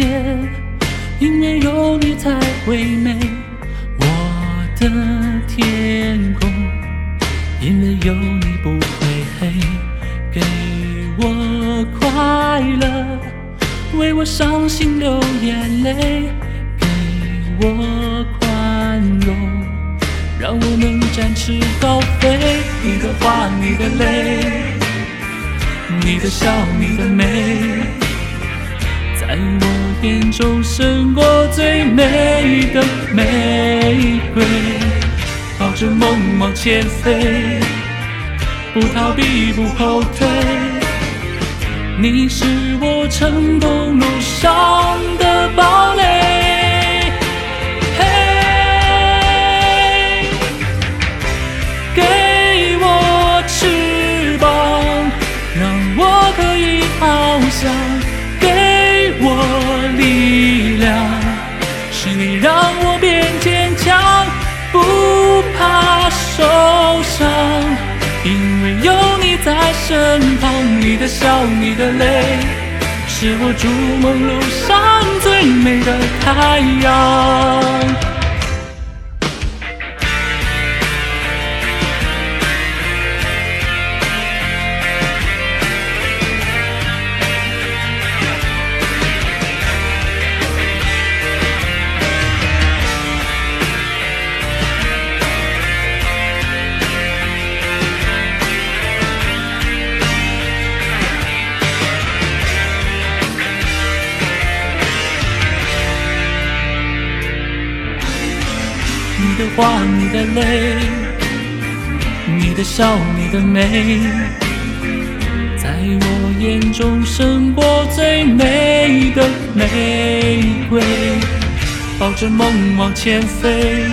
界，因为有你才会美。我的天空，因为有你不会黑。给我快乐，为我伤心流眼泪。给我宽容，让我能展翅高飞。你的话，你的泪。你的笑，你的美，在我眼中胜过最美的玫瑰。抱着梦往前飞，不逃避，不后退。你是我成功路上身旁。你的笑，你的泪，是我筑梦路上最美的太阳。你的话，你的泪，你的笑，你的美，在我眼中胜过最美的玫瑰。抱着梦往前飞，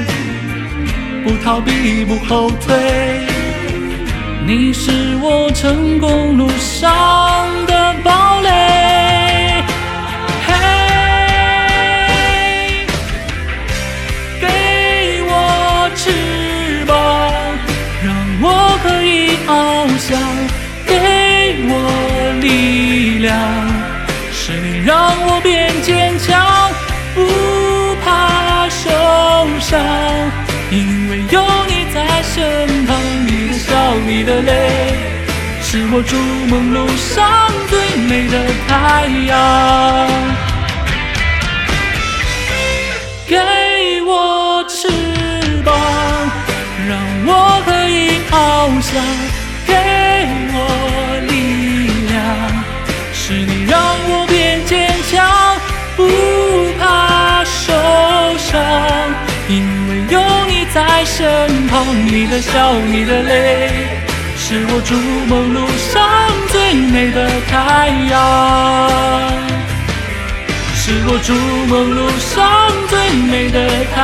不逃避，不后退。你是我成功路上的堡垒。我变坚强，不怕受伤，因为有你在身旁。你的笑，你的泪，是我筑梦路上最美的太阳。给我翅膀，让我可以翱翔；在身旁。你的笑，你的泪，是我筑梦路上最美的太阳。是我筑梦路上最美的太